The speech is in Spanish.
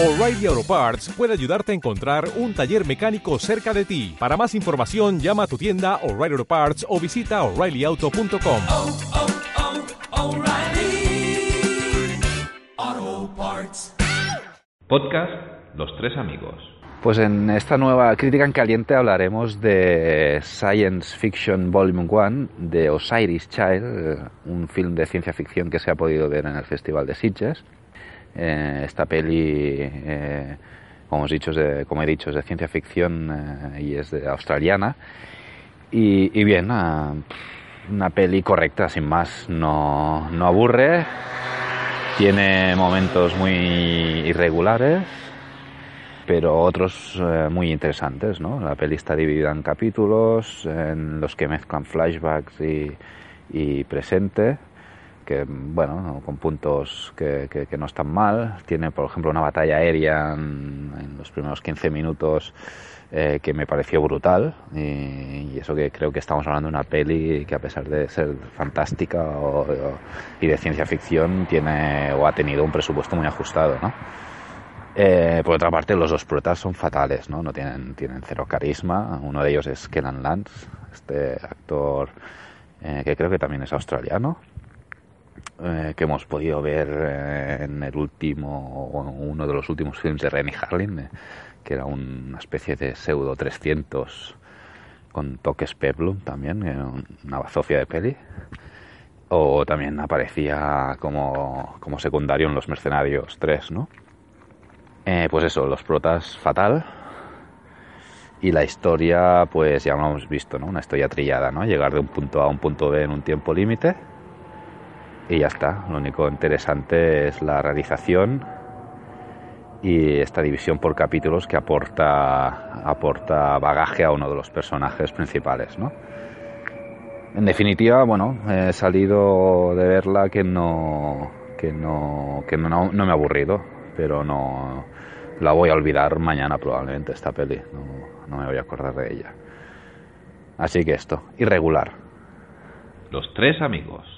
O'Reilly Auto Parts puede ayudarte a encontrar un taller mecánico cerca de ti. Para más información, llama a tu tienda O'Reilly Auto Parts o visita oreillyauto.com. oh, oh, Parts. Podcast Los Tres Amigos. Pues en esta nueva crítica en caliente hablaremos de Science Fiction Volume 1 de Osiris Child, eh, un film de ciencia ficción que se ha podido ver en el Festival de Sitges. Eh, esta peli, eh, como, he dicho, es de ciencia ficción eh, y es australiana. Y, bien, una peli correcta, sin más, no, no aburre, tiene momentos muy irregulares, pero otros muy interesantes, ¿no? La peli está dividida en capítulos en los que mezclan flashbacks y, y presente, que, bueno, con puntos que, que- no están mal. Tiene, por ejemplo, una batalla aérea en, los primeros 15 minutos eh, que me pareció brutal y, eso que creo que estamos hablando de una peli que a pesar de ser fantástica y de ciencia ficción tiene o ha tenido un presupuesto muy ajustado, ¿no? Eh, por otra parte, los dos protas son fatales, ¿no? No tienen, tienen cero carisma. Uno de ellos es Kenan Lance, este actor eh, que creo que también es australiano, eh, que hemos podido ver eh, en el último, o uno de los últimos films de Rennie Harlin, eh, que era una especie de pseudo 300 con toques peplum también, una bazofia de peli. O también aparecía como, como secundario en Los Mercenarios 3, ¿no? Pues eso, los protas fatal. Y la historia, pues ya lo hemos visto, ¿no? Una historia trillada, ¿no? Llegar de un punto A a un punto B en un tiempo límite. Y ya está. Lo único interesante es la realización y esta división por capítulos que aporta, aporta bagaje a uno de los personajes principales, ¿no? En definitiva, bueno, he salido de verla que no, que no, que no, no me ha aburrido, pero no la voy a olvidar mañana probablemente esta peli, no, no me voy a acordar de ella. Así que esto, irregular. Los Tres Amigos.